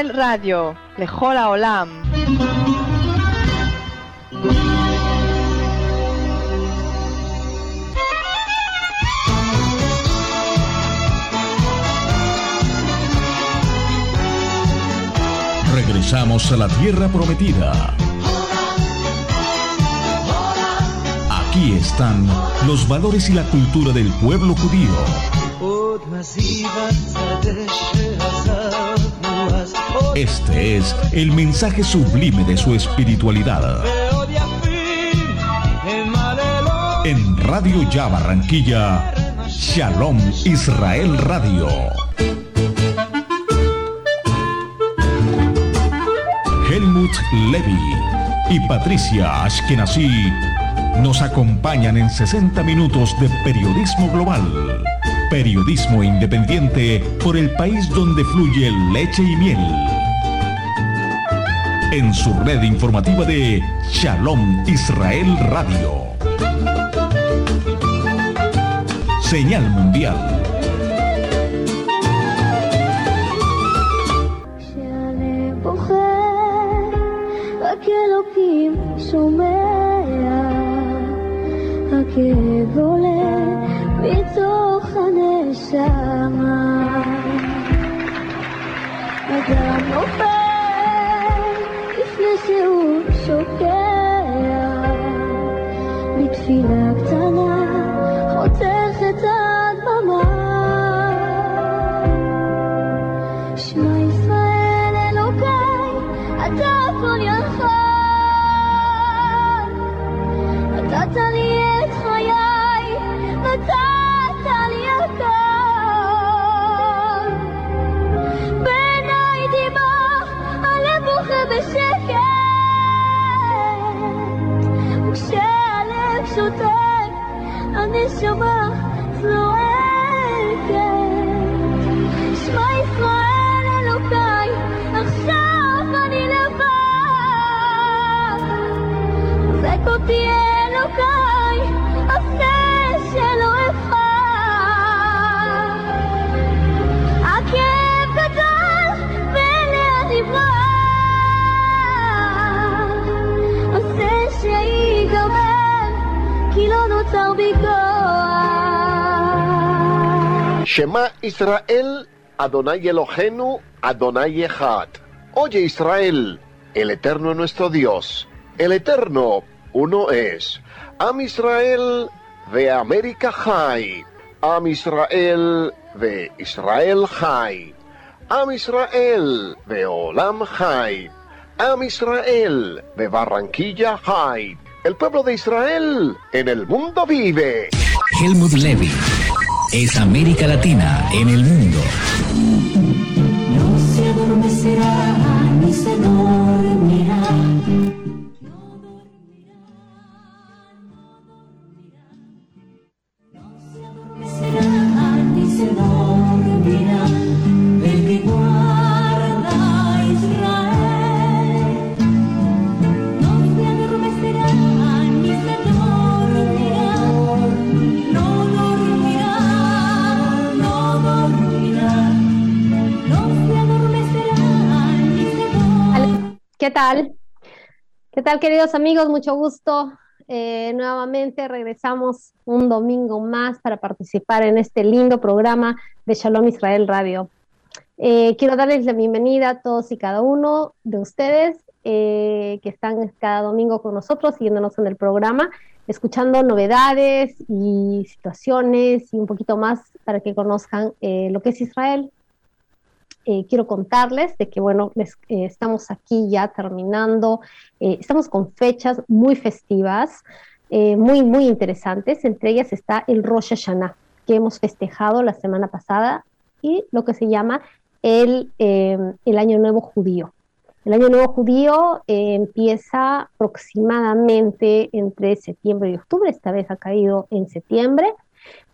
el radio, Lejola Olam. Regresamos a la tierra prometida. Aquí están los valores y la cultura del pueblo judío. Este es el mensaje sublime de su espiritualidad. En Radio Ya Barranquilla, Shalom Israel Radio. Helmut Levy y Patricia Ashkenazi nos acompañan en 60 minutos de periodismo global. Periodismo independiente por el país donde fluye leche y miel. En su red informativa de Shalom Israel Radio. Señal Mundial. Israel, Adonai Elohenu, Adonai Echad. Oye Israel, el Eterno es nuestro Dios, el Eterno uno es. Am Israel de América High, Am Israel de Israel High, Am Israel de Olam High, Am Israel de Barranquilla High. El pueblo de Israel en el mundo vive. Helmut Levy es América Latina en el mundo. Tal? ¿Qué tal, queridos amigos? Mucho gusto. Eh, nuevamente regresamos un domingo más para participar en este lindo programa de Shalom Israel Radio. Eh, quiero darles la bienvenida a todos y cada uno de ustedes eh, que están cada domingo con nosotros, siguiéndonos en el programa, escuchando novedades y situaciones y un poquito más para que conozcan lo que es Israel, eh, quiero contarles de que, bueno, les, eh, estamos aquí ya terminando, eh, estamos con fechas muy festivas, eh, muy, muy interesantes. Entre ellas está el Rosh Hashanah, que hemos festejado la semana pasada, y lo que se llama el, eh, el Año Nuevo Judío. El Año Nuevo Judío eh, empieza aproximadamente entre septiembre y octubre, esta vez ha caído en septiembre,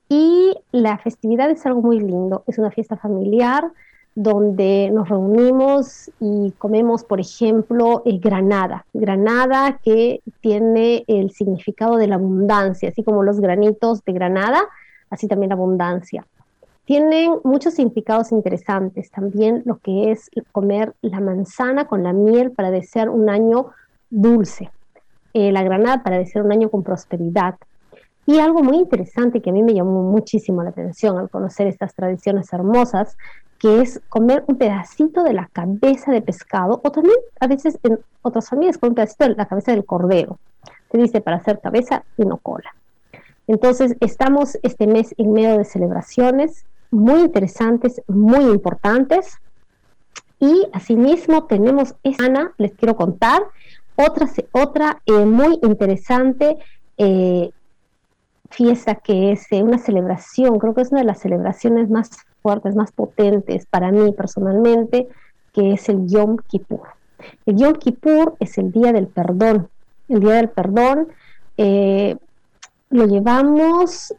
y la festividad es algo muy lindo, es una fiesta familiar donde nos reunimos y comemos, por ejemplo, eh, granada. Granada que tiene el significado de la abundancia, así como los granitos de granada, así también la abundancia. tienen muchos significados interesantes. También lo que es comer la manzana con la miel para desear un año dulce, eh, la granada para desear un año con prosperidad. Y algo muy interesante que a mí me llamó muchísimo la atención al conocer estas tradiciones hermosas, que es comer un pedacito de la cabeza de pescado, o también a veces en otras familias con un pedacito de la cabeza del cordero. Se dice para hacer cabeza y no cola. Entonces, estamos este mes en medio de celebraciones muy interesantes, muy importantes. Y asimismo tenemos esta les quiero contar, otra, otra eh, muy interesante eh, fiesta que es eh, una celebración, creo que es una de las celebraciones más fuertes, más potentes para mí personalmente, que es el Yom Kippur. El Yom Kippur es el día del perdón. El día del perdón lo llevamos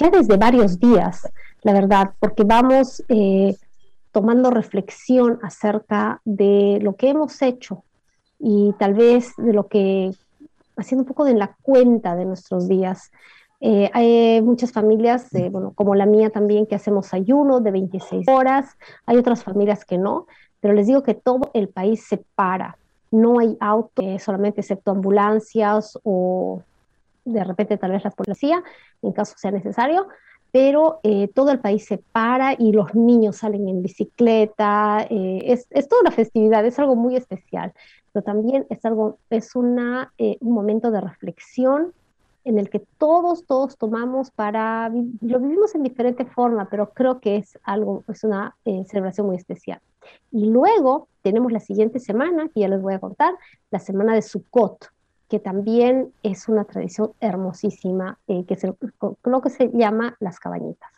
ya desde varios días, la verdad, porque vamos eh, tomando reflexión acerca de lo que hemos hecho y tal vez de lo que, haciendo un poco de la cuenta de nuestros días. Eh, hay muchas familias, eh, bueno, como la mía también, que hacemos ayuno de 26 horas, hay otras familias que no, pero les digo que todo el país se para, no hay auto, solamente excepto ambulancias o de repente tal vez la policía, en caso sea necesario, pero eh, todo el país se para y los niños salen en bicicleta, eh, es, es, toda una festividad, es algo muy especial, pero también es, algo, es una, eh, un momento de reflexión en el que todos, todos tomamos para, lo vivimos en diferente forma, pero creo que es algo, es una celebración muy especial. Y luego tenemos la siguiente semana, que ya les voy a contar, la semana de Sukkot, que también es una tradición hermosísima, eh, que es lo que se llama las cabañitas.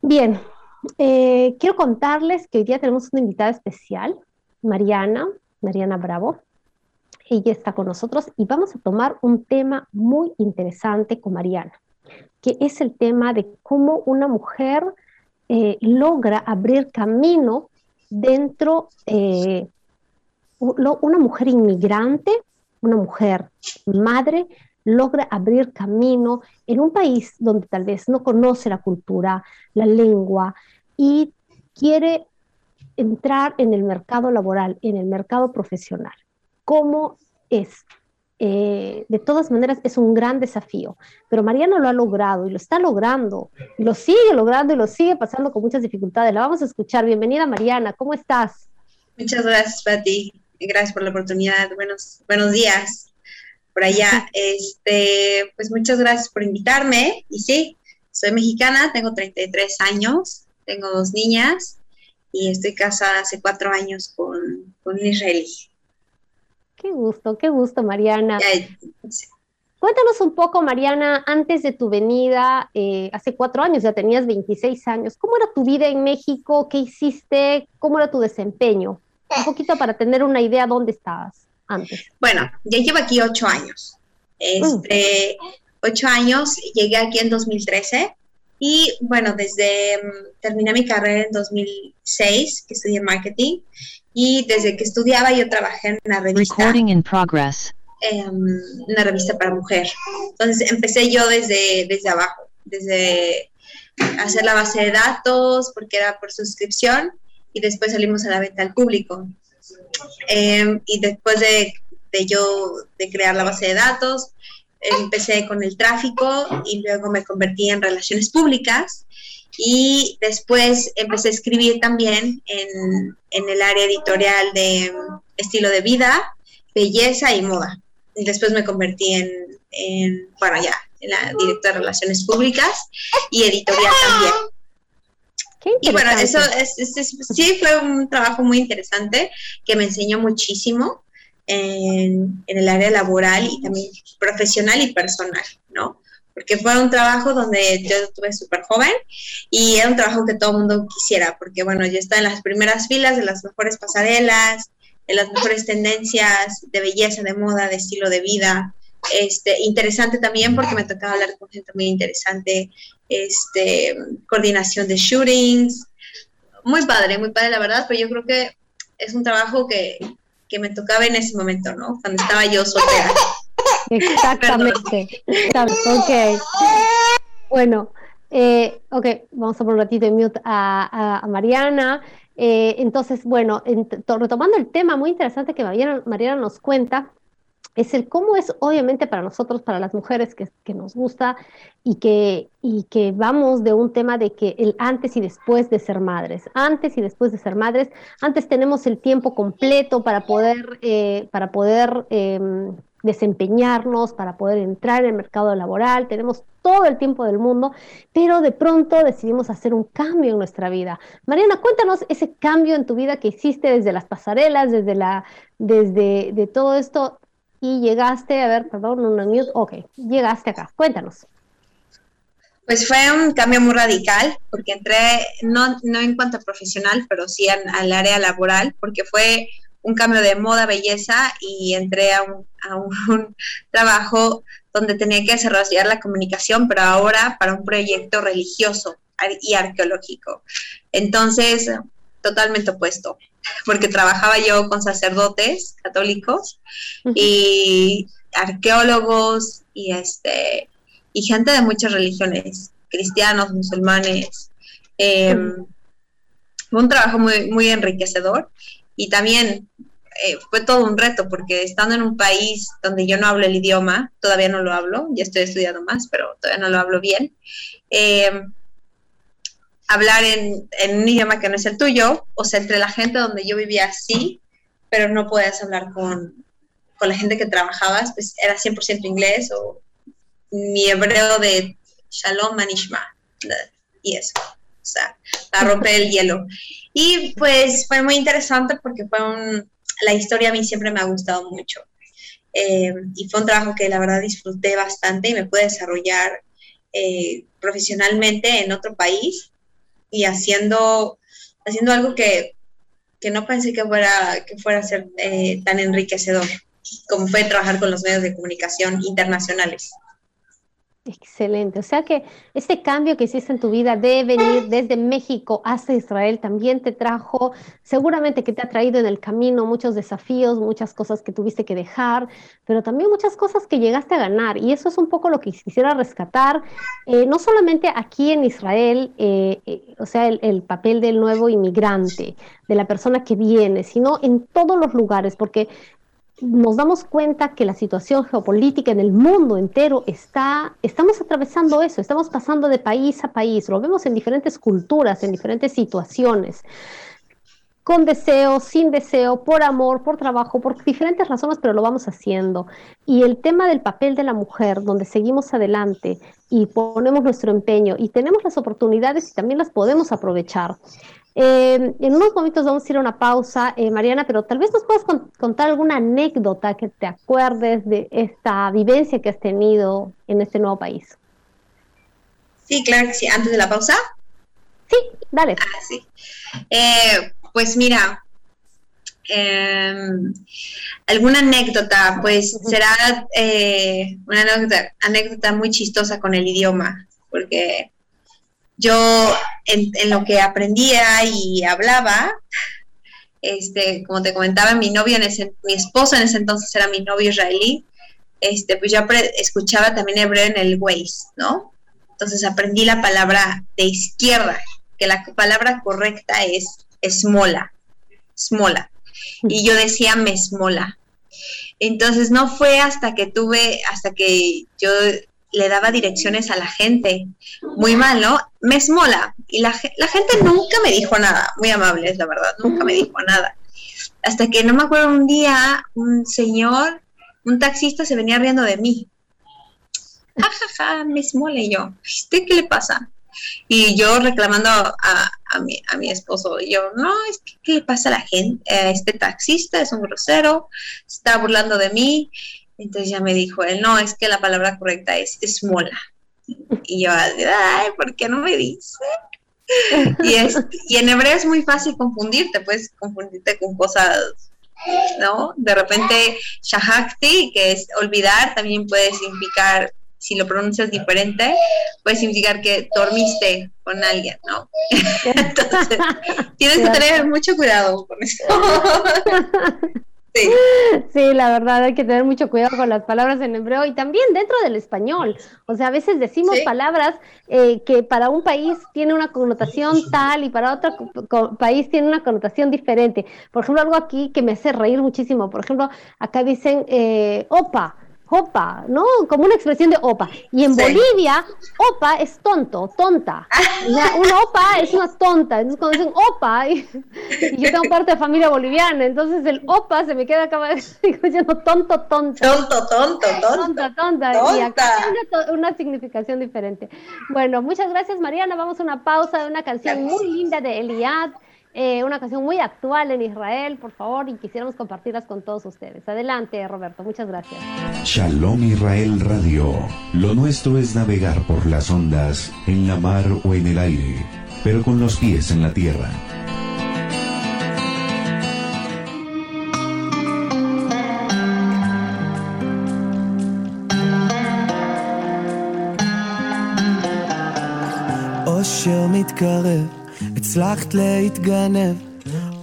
Bien, eh, quiero contarles que hoy día tenemos una invitada especial, Mariana, Mariana Bravo. Ella está con nosotros y vamos a tomar un tema muy interesante con Mariana, que es el tema de cómo una mujer eh, logra abrir camino dentro una mujer inmigrante, una mujer madre, logra abrir camino en un país donde tal vez no conoce la cultura, la lengua y quiere entrar en el mercado laboral, en el mercado profesional. ¿Cómo es? Eh, de todas maneras es un gran desafío, pero Mariana lo ha logrado y lo está logrando, y lo sigue logrando y lo sigue pasando con muchas dificultades. La vamos a escuchar. Bienvenida Mariana, ¿cómo estás? Muchas gracias, Pati gracias por la oportunidad. Buenos, buenos días por allá. Este, pues muchas gracias por invitarme. Y sí, soy mexicana, tengo 33 años, tengo dos niñas y estoy casada hace cuatro años con, con un israelí. Qué gusto, qué gusto, Mariana. Cuéntanos un poco, Mariana, antes de tu venida, eh, hace cuatro años, ya tenías 26 años, ¿cómo era tu vida en México? ¿Qué hiciste? ¿Cómo era tu desempeño? Un poquito para tener una idea dónde estabas antes. Bueno, ya llevo aquí ocho años. Este, Ocho años, llegué aquí en 2013 y bueno, desde mm, terminé mi carrera en 2006, que estudié marketing, y desde que estudiaba yo trabajé en una revista. Recording in progress. una revista para mujer. Entonces empecé yo desde, desde abajo, desde hacer la base de datos, porque era por suscripción, y después salimos a la venta al público. Em, y después de, de, yo de crear la base de datos, empecé con el tráfico y luego me convertí en relaciones públicas y después empecé a escribir también en, en el área editorial de estilo de vida, belleza y moda. Y después me convertí en, en bueno, ya, en la directora de relaciones públicas y editorial también y bueno, eso es, sí fue un trabajo muy interesante que me enseñó muchísimo en, en, el área laboral y también profesional y personal, ¿no? Porque fue un trabajo donde yo estuve súper joven y era un trabajo que todo el mundo quisiera, porque bueno, yo estaba en las primeras filas de las mejores pasarelas, de las mejores tendencias de belleza, de moda, de estilo de vida, este, interesante también porque me tocaba hablar con gente muy interesante, este, coordinación de shootings, muy padre, muy padre la verdad, pero yo creo que es un trabajo que, que me tocaba en ese momento, ¿no? Cuando estaba yo soltera. Exactamente. ok. Bueno, Eh, ok, vamos a poner un ratito en mute a, a- a Mariana. Eh, entonces, bueno, en- to- retomando el tema muy interesante que Mariana, Mariana nos cuenta, es el cómo es obviamente para nosotros, para las mujeres que, nos gusta y que, y que vamos de un tema de que el antes y después de ser madres, antes y después de ser madres, antes tenemos el tiempo completo para poder, eh, para poder em, desempeñarnos, para poder entrar en el mercado laboral, tenemos todo el tiempo del mundo, pero de pronto decidimos hacer un cambio en nuestra vida. Mariana, cuéntanos ese cambio en tu vida que hiciste desde las pasarelas, desde la, desde de todo esto y llegaste, a ver, perdón, un mute, ok, llegaste acá, cuéntanos. Pues fue un cambio muy radical, porque entré, no, no en cuanto a profesional, pero sí al área laboral, porque fue un cambio de moda, belleza, y entré a un, a un trabajo donde tenía que desarrollar la comunicación, pero ahora para un proyecto religioso y arqueológico. Entonces, totalmente opuesto, porque trabajaba yo con sacerdotes católicos y arqueólogos y este y gente de muchas religiones, cristianos, musulmanes. Eh, fue un trabajo muy, muy enriquecedor y también eh, fue todo un reto porque estando en un país donde yo no hablo el idioma, todavía no lo hablo, ya estoy estudiando más, pero todavía no lo hablo bien, eh, hablar en, un idioma que no es el tuyo, o sea, entre la gente donde yo vivía sí, pero no podías hablar con, con la gente que trabajabas, pues era 100% inglés o mi hebreo de Shalom Manishma y eso, o sea, para romper el hielo. Y pues fue muy interesante porque fue un, la historia a mí siempre me ha gustado mucho. Eh, y fue un trabajo que la verdad disfruté bastante y me pude desarrollar eh, profesionalmente en otro país y haciendo, haciendo algo que, que no pensé que fuera, que fuera a ser eh, tan enriquecedor como fue trabajar con los medios de comunicación internacionales. Excelente. O sea que este cambio que hiciste en tu vida de venir desde México hasta Israel también te trajo, seguramente que te ha traído en el camino muchos desafíos, muchas cosas que tuviste que dejar, pero también muchas cosas que llegaste a ganar. Y eso es un poco lo que quisiera rescatar, eh, no solamente aquí en Israel, eh, eh, o sea, el, el papel del nuevo inmigrante, de la persona que viene, sino en todos los lugares, porque nos damos cuenta que la situación geopolítica en el mundo entero está, estamos atravesando eso, estamos pasando de país a país, lo vemos en diferentes culturas, en diferentes situaciones, con deseo, sin deseo, por amor, por trabajo, por diferentes razones, pero lo vamos haciendo. Y el tema del papel de la mujer, donde seguimos adelante y ponemos nuestro empeño y tenemos las oportunidades y también las podemos aprovechar. Eh, en unos momentos vamos a ir a una pausa, eh, Mariana, pero tal vez nos puedas con- contar alguna anécdota que te acuerdes de esta vivencia que has tenido en este nuevo país. Sí, claro que sí. Antes de la pausa. Sí, dale. Ah, sí. Eh, pues mira, em, alguna anécdota, pues será una anécdota, anécdota muy chistosa con el idioma, porque yo en, lo que aprendía y hablaba, este, como te comentaba, mi novio en ese, mi esposo en ese entonces era mi novio israelí, este, pues yo escuchaba también hebreo en el Waze, ¿no? Entonces aprendí la palabra de izquierda, que la palabra correcta es esmola, smola. Y yo decía mesmola. Entonces no fue hasta que tuve, hasta que yo le daba direcciones a la gente, muy mal, ¿no? Mesmola. Y la, ge- la gente nunca me dijo nada, muy amable, es la verdad, nunca me dijo nada. Hasta que no me acuerdo un día, un señor, un taxista se venía riendo de mí. Ja, ja, ja, mesmola. Y yo, ¿usted qué le pasa? Y yo reclamando a, a, mi, a mi esposo, yo, no, es que, ¿qué le pasa a la gente? Este taxista es un grosero, se está burlando de mí. Entonces ya me dijo él, no, es que la palabra correcta es esmola. Y yo, ay, ¿por qué no me dice? Y, es, y en hebreo es muy fácil confundirte, puedes confundirte con cosas, ¿no? De repente, shahakti, que es olvidar, también puede significar, si lo pronuncias diferente, puede significar que dormiste con alguien, ¿no? Entonces, tienes que tener mucho cuidado con eso. Sí. Sí, la verdad hay que tener mucho cuidado con las palabras en hebreo y también dentro del español. O sea, a veces decimos Sí. palabras eh, que para un país tiene una connotación tal y para otro país tiene una connotación diferente. Por ejemplo, algo aquí que me hace reír muchísimo. Por ejemplo, acá dicen eh, opa. Opa, ¿no? Como una expresión de opa. Y en Sí. Bolivia, opa es tonto, tonta. Sea, una opa es una tonta. Entonces, cuando dicen opa, y, y yo tengo parte de familia boliviana, entonces el opa se me queda acá diciendo tonto, tonta. Tonto, tonto, tonto. Tonta, tonta. Y acá Tonta. tiene una, to- una significación diferente. Bueno, muchas gracias, Mariana. Vamos a una pausa de una canción muy linda de Eliad, eh, una canción muy actual en Israel, por favor, y quisiéramos compartirlas con todos ustedes. Adelante, Roberto. Muchas gracias. Shalom Israel Radio. Lo nuestro es navegar por las ondas, en la mar o en el aire, pero con los pies en la tierra. אושר מתקרב, הצלחת להתגנב,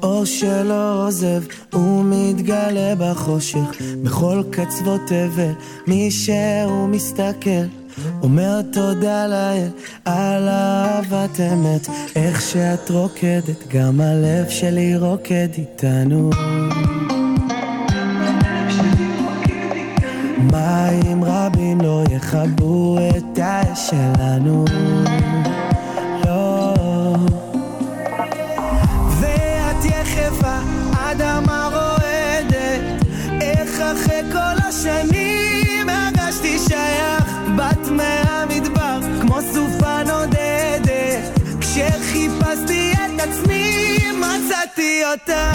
אור שלא עוזב, הוא מתגלה בחושך, בכל קצוות תבל, מי שהוא מסתכל, אומר תודה לאל, על אהבת אמת, איך שאת רוקדת, גם הלב שלי רוקד איתנו. מים רבים לא יכבו את האש שלנו. אותה.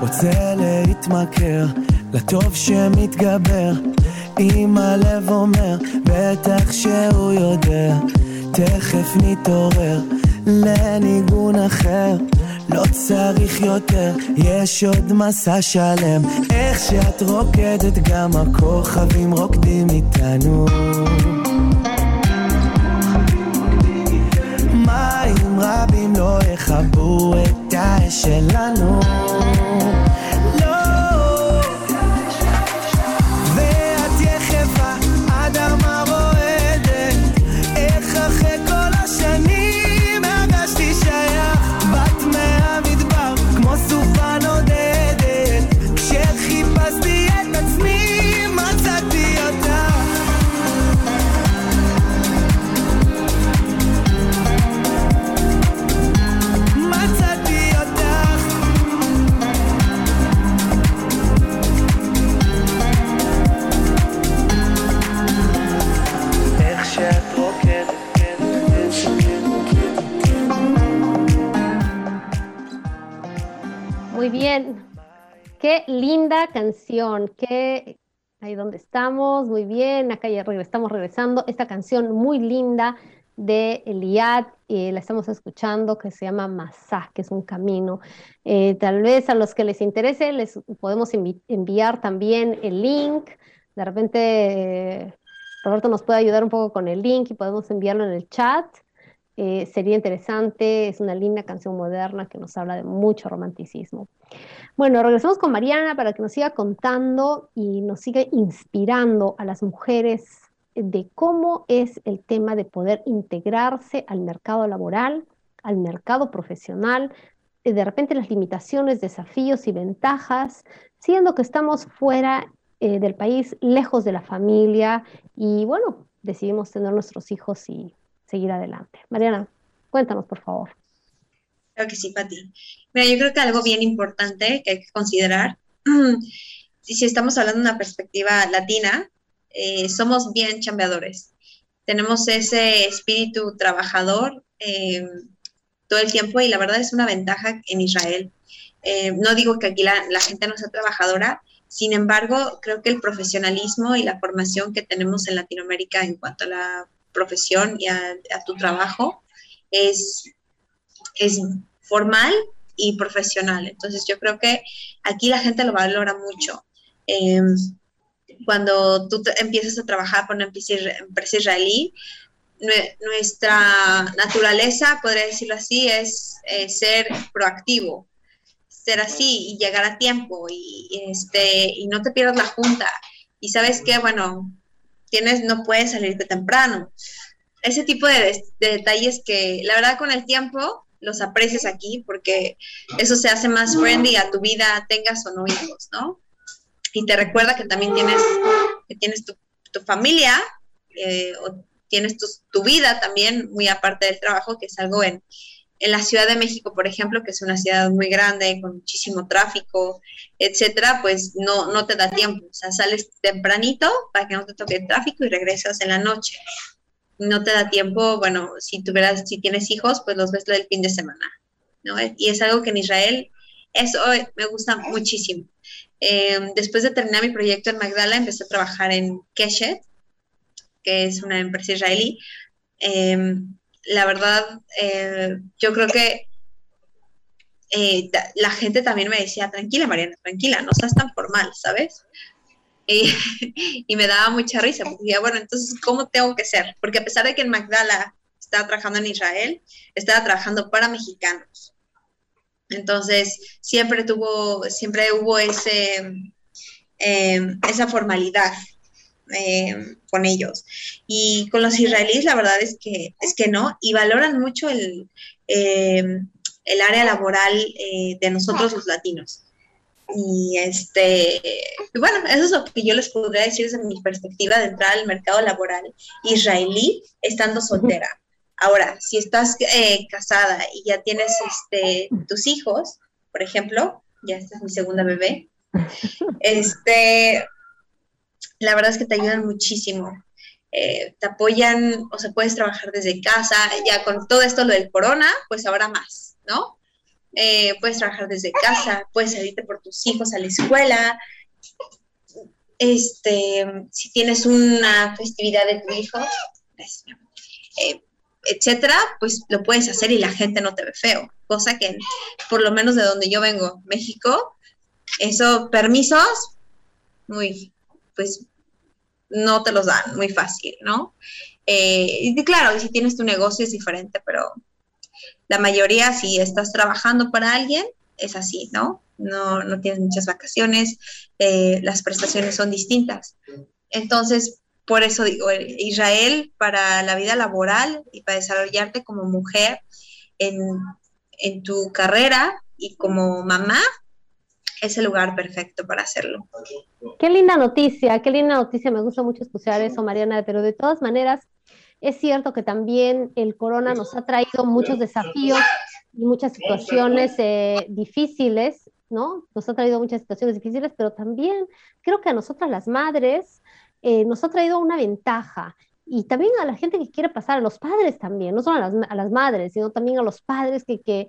רוצה להתמכר לטוב שמתגבר אם הלב אומר בטח שהוא יודע תכף נתעורר לניגון אחר לא צריך יותר, יש עוד מסע שלם. איך שאת רוקדת גם הכוכבים רוקדים איתנו. מים רבים לא יכבו את האש שלנו Muy bien. Qué linda canción. Qué ahí donde estamos. Muy bien. Acá ya estamos regresando. Esta canción muy linda de Eliad. eh, la estamos escuchando que se llama Masá, que es un camino. Eh, tal vez a los que les interese les podemos envi- enviar también el link. De repente eh, Roberto nos puede ayudar un poco con el link y podemos enviarlo en el chat. Eh, sería interesante, es una linda canción moderna que nos habla de mucho romanticismo. Bueno, regresamos con Mariana para que nos siga contando y nos siga inspirando a las mujeres de cómo es el tema de poder integrarse al mercado laboral, al mercado profesional, eh, de repente las limitaciones, desafíos y ventajas, siendo que estamos fuera eh, del país, lejos de la familia y bueno, decidimos tener nuestros hijos y seguir adelante. Mariana, cuéntanos por favor. Creo que sí, Pati. Mira, yo creo que algo bien importante que hay que considerar, si, si estamos hablando de una perspectiva latina, eh, somos bien chambeadores. Tenemos ese espíritu trabajador eh, todo el tiempo y la verdad es una ventaja en Israel. Eh, no digo que aquí la, la gente no sea trabajadora, sin embargo, creo que el profesionalismo y la formación que tenemos en Latinoamérica en cuanto a la profesión y a, tu trabajo es, es formal, y profesional. Entonces yo creo que aquí la gente lo valora mucho. Eh, cuando tú empiezas a trabajar con una empresa, israelí, nue- nuestra naturaleza, podría decirlo así, es eh, ser proactivo, ser así y llegar a tiempo y, y, este, y no te pierdas la junta. Y sabes que, bueno, tienes, no puedes salirte temprano. Ese tipo de, detalles que la verdad con el tiempo los aprecias aquí porque eso se hace más friendly a tu vida, tengas o no hijos, ¿no? Y te recuerda que también tienes, que tienes tu, tu familia eh, o tienes tu, tu vida también muy aparte del trabajo, que es algo en, en la Ciudad de México, por ejemplo, que es una ciudad muy grande, con muchísimo tráfico, etcétera, pues no, no te da tiempo. O sea, sales tempranito para que no te toque el tráfico y regresas en la noche. No te da tiempo, bueno, si tuvieras, si tienes hijos, pues los ves el fin de semana, ¿no? Y es algo que en Israel, eso me gusta muchísimo. Eh, después de terminar mi proyecto en Magdala, empecé a trabajar en Keshet, que es una empresa israelí. Eh, la verdad, eh, yo creo que eh, la gente también me decía, tranquila, Mariana, tranquila, no seas tan formal, ¿sabes? Y, y me daba mucha risa, porque decía, bueno, entonces, ¿cómo tengo que ser? Porque a pesar de que en Magdala estaba trabajando en Israel, estaba trabajando para mexicanos. Entonces, siempre tuvo, siempre hubo ese, eh, esa formalidad eh, con ellos. Y con los israelíes, la verdad es que, es que no, y valoran mucho el, eh, el área laboral eh, de nosotros los latinos. Y este, bueno, eso es lo que yo les podría decir desde mi perspectiva de entrar al mercado laboral israelí estando soltera. Ahora, si estás eh, casada y ya tienes este, tus hijos, por ejemplo, ya esta es mi segunda bebé, este, la verdad es que te ayudan muchísimo. Eh, te apoyan, o sea, puedes trabajar desde casa, ya con todo esto lo del corona, pues ahora más, ¿no? Eh, puedes trabajar desde casa, puedes salirte por tus hijos a la escuela. Este, si tienes una festividad de tu hijo, eh, etcétera, pues lo puedes hacer y la gente no te ve feo. Cosa que, por lo menos de donde yo vengo, México, eso, permisos, muy, pues no te los dan muy fácil, ¿no? Eh, y claro, si tienes tu negocio es diferente, pero la mayoría, si estás trabajando para alguien, es así, ¿no? No, no tienes muchas vacaciones, eh, las prestaciones son distintas. Entonces, por eso digo, Israel para la vida laboral y para desarrollarte como mujer en, en tu carrera y como mamá, es el lugar perfecto para hacerlo. Qué linda noticia, qué linda noticia, me gusta mucho escuchar eso, Mariana, pero de todas maneras, es cierto que también el corona nos ha traído muchos desafíos y muchas situaciones eh, difíciles, ¿no? Nos ha traído muchas situaciones difíciles, pero también creo que a nosotras las madres eh, nos ha traído una ventaja. Y también a la gente que quiere pasar, a los padres también, no solo a las, a las madres, sino también a los padres que, que,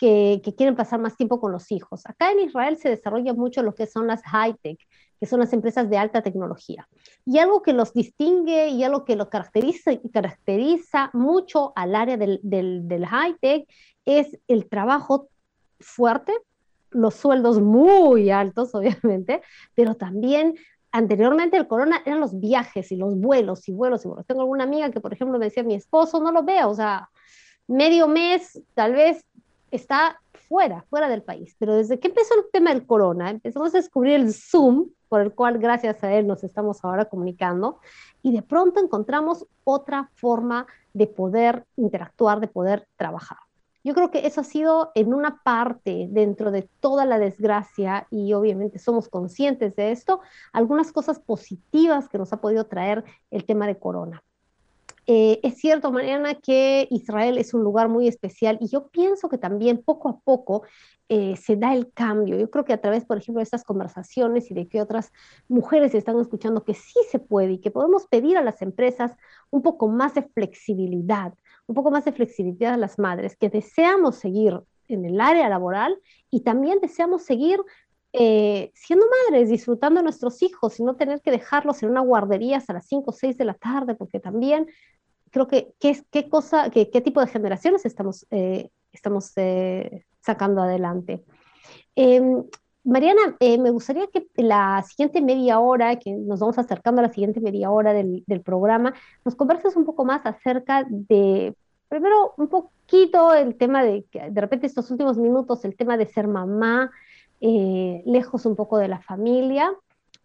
que, que, quieren pasar más tiempo con los hijos. Acá en Israel se desarrolla mucho lo que son las high-tech, que son las empresas de alta tecnología. Y algo que los distingue y algo que lo caracteriza, caracteriza mucho al área del, del, del high-tech es el trabajo fuerte, los sueldos muy altos, obviamente, pero también anteriormente el corona eran los viajes y los vuelos y vuelos y vuelos. Tengo alguna amiga que, por ejemplo, me decía, mi esposo no lo veo, o sea, medio mes, tal vez está fuera, fuera del país. Pero desde que empezó el tema del corona, empezamos a descubrir el Zoom, por el cual gracias a él nos estamos ahora comunicando, y de pronto encontramos otra forma de poder interactuar, de poder trabajar. Yo creo que eso ha sido en una parte dentro de toda la desgracia y obviamente somos conscientes de esto, algunas cosas positivas que nos ha podido traer el tema de corona. Eh, es cierto, Mariana, que Israel es un lugar muy especial y yo pienso que también poco a poco eh, se da el cambio. Yo creo que a través, por ejemplo, de estas conversaciones y de que otras mujeres están escuchando que sí se puede y que podemos pedir a las empresas un poco más de flexibilidad, un poco más de flexibilidad a las madres que deseamos seguir en el área laboral y también deseamos seguir eh, siendo madres, disfrutando de nuestros hijos y no tener que dejarlos en una guardería hasta las 5 o 6 de la tarde, porque también creo que qué, qué cosa, qué, qué tipo de generaciones estamos, eh, estamos eh, sacando adelante. Eh, Mariana, eh, me gustaría que la siguiente media hora, que nos vamos acercando a la siguiente media hora del, del programa, nos converses un poco más acerca de, primero, un poquito el tema de, de repente estos últimos minutos, el tema de ser mamá, lejos un poco de la familia,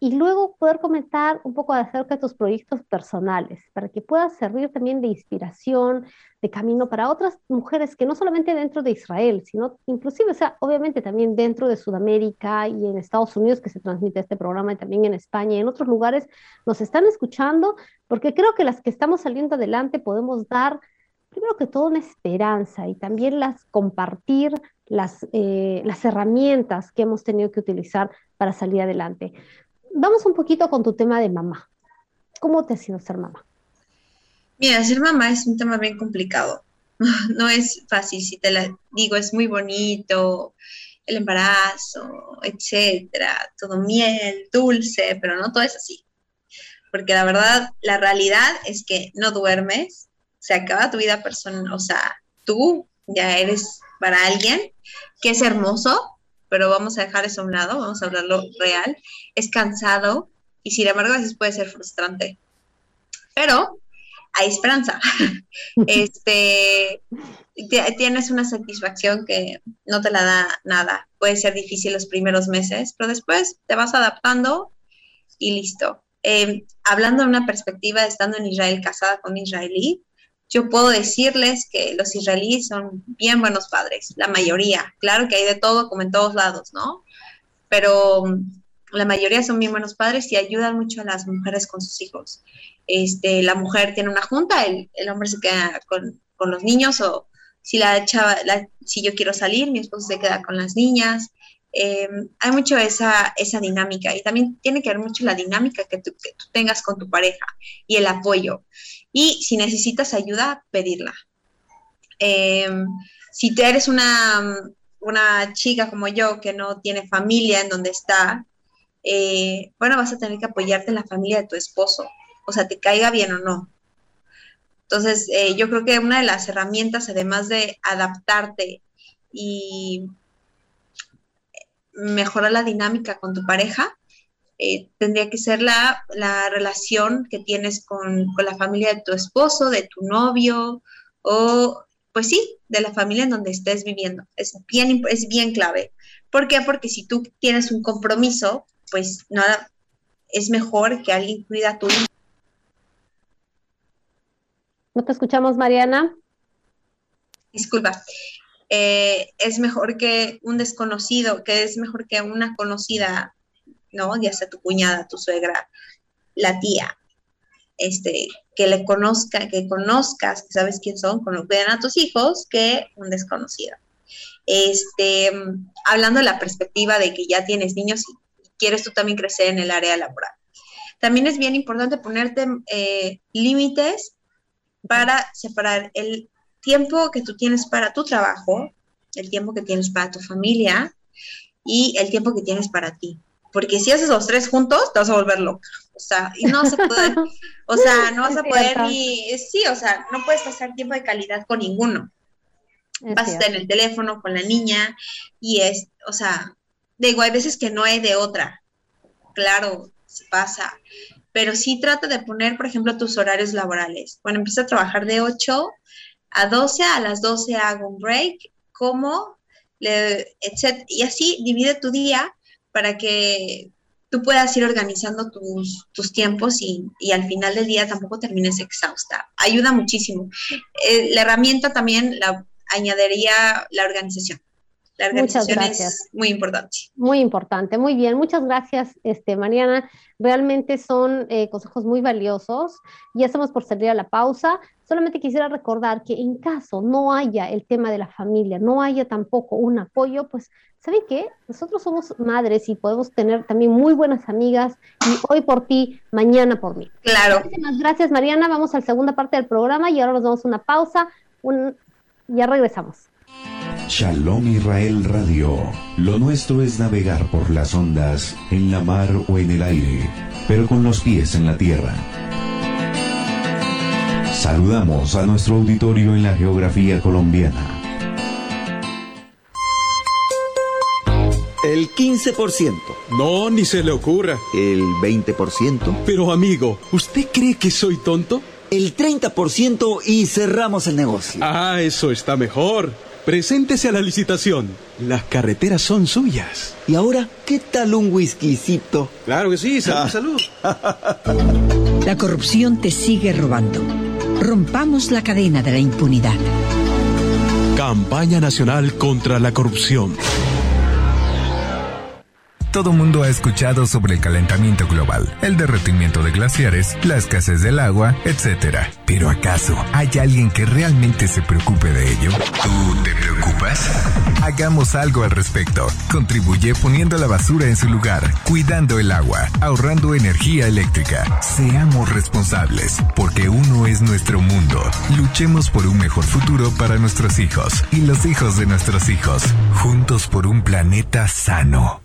y luego poder comentar un poco acerca de tus proyectos personales, para que puedas servir también de inspiración, de camino para otras mujeres que no solamente dentro de Israel, sino inclusive, o sea, obviamente también dentro de Sudamérica y en Estados Unidos que se transmite este programa y también en España y en otros lugares nos están escuchando, porque creo que las que estamos saliendo adelante podemos dar primero que todo una esperanza y también las compartir las, eh, las herramientas que hemos tenido que utilizar para salir adelante vamos un poquito con tu tema de mamá. ¿Cómo te ha sido ser mamá? Mira, ser mamá es un tema bien complicado. No es fácil, si te la digo, es muy bonito, el embarazo, etcétera, todo miel, dulce, pero no todo es así. Porque la verdad, la realidad es que no duermes, se acaba tu vida personal, o sea, tú ya eres para alguien que es hermoso, pero vamos a dejar eso a un lado, vamos a hablarlo real, es cansado y sin embargo a veces puede ser frustrante. Pero hay esperanza. este, tienes una satisfacción que no te la da nada. Puede ser difícil los primeros meses, pero después te vas adaptando y listo. Eh, hablando de una perspectiva estando en Israel casada con un israelí, yo puedo decirles que los israelíes son bien buenos padres, la mayoría. Claro que hay de todo, como en todos lados, ¿no? Pero mm, la mayoría son bien buenos padres y ayudan mucho a las mujeres con sus hijos. Este, la mujer tiene una junta, el, el hombre se queda con, con, los niños o si la chava, si yo quiero salir, mi esposo se queda con las niñas. Eh, hay mucho esa, esa dinámica y también tiene que ver mucho la dinámica que tú tengas con tu pareja y el apoyo y si necesitas ayuda, pedirla. Eh, si eres una, una, chica como yo que no tiene familia en donde está, eh, bueno, vas a tener que apoyarte en la familia de tu esposo, o sea, te caiga bien o no. Entonces, eh, yo creo que una de las herramientas, además de adaptarte y mejorar la dinámica con tu pareja, eh, tendría que ser la, la relación que tienes con, con, la familia de tu esposo, de tu novio, o pues sí, de la familia en donde estés viviendo. Es bien, es bien clave. ¿Por qué? Porque si tú tienes un compromiso, pues nada, es mejor que alguien cuida a tu hijo. ¿No te escuchamos, Mariana? Disculpa. Eh, es mejor que un desconocido, que es mejor que una conocida ¿no? Ya sea tu cuñada, tu suegra, la tía, este, que le conozca, que conozcas, que sabes quién son, cuidan a tus hijos, que un desconocido. Este, hablando de la perspectiva de que ya tienes niños y quieres tú también crecer en el área laboral. También es bien importante ponerte eh, límites para separar el tiempo que tú tienes para tu trabajo, el tiempo que tienes para tu familia y el tiempo que tienes para ti porque si haces los tres juntos, te vas a volver loca. O sea, y no se puede, o sea, no vas a poder ni, sí, o sea, no puedes pasar tiempo de calidad con ninguno. Es vas a estar en el teléfono con la niña y es, o sea, digo, hay veces que no hay de otra. Claro, se pasa. Pero sí trata de poner, por ejemplo, tus horarios laborales. Bueno, empieza a trabajar de 8 a 12, a las 12 hago un break, como, le, etc. Y así divide tu día para que tú puedas ir organizando tus, tus tiempos y, y, al final del día tampoco termines exhausta. Ayuda muchísimo. Eh, la herramienta también la añadiría la organización. La organización es muy importante. Muy importante, muy bien. Muchas gracias, este, Mariana. Realmente son eh, consejos muy valiosos. Ya estamos por salir a la pausa. Solamente quisiera recordar que en caso no haya el tema de la familia, no haya tampoco un apoyo, pues, ¿saben qué? Nosotros somos madres y podemos tener también muy buenas amigas y hoy por ti, mañana por mí. Claro. Muchísimas gracias, Mariana. Vamos a la segunda parte del programa y ahora nos damos una pausa. Un... Ya regresamos. Shalom Israel Radio. Lo nuestro es navegar por las ondas, en la mar o en el aire, pero con los pies en la tierra. Saludamos a nuestro auditorio en la geografía colombiana. El 15%. No, ni se le ocurra. El 20%. Pero amigo, ¿usted cree que soy tonto? El 30% y cerramos el negocio. Ah, eso está mejor. Preséntese a la licitación. Las carreteras son suyas. ¿Y ahora qué tal un whiskycito? Claro que sí, salud, salud. La corrupción te sigue robando. Rompamos la cadena de la impunidad. Campaña Nacional contra la Corrupción. Todo mundo ha escuchado sobre el calentamiento global, el derretimiento de glaciares, la escasez del agua, etc. Pero ¿acaso hay alguien que realmente se preocupe de ello? ¿Tú te preocupas? Hagamos algo al respecto. Contribuye poniendo la basura en su lugar, cuidando el agua, ahorrando energía eléctrica. Seamos responsables, porque uno es nuestro mundo. Luchemos por un mejor futuro para nuestros hijos y los hijos de nuestros hijos. Juntos por un planeta sano.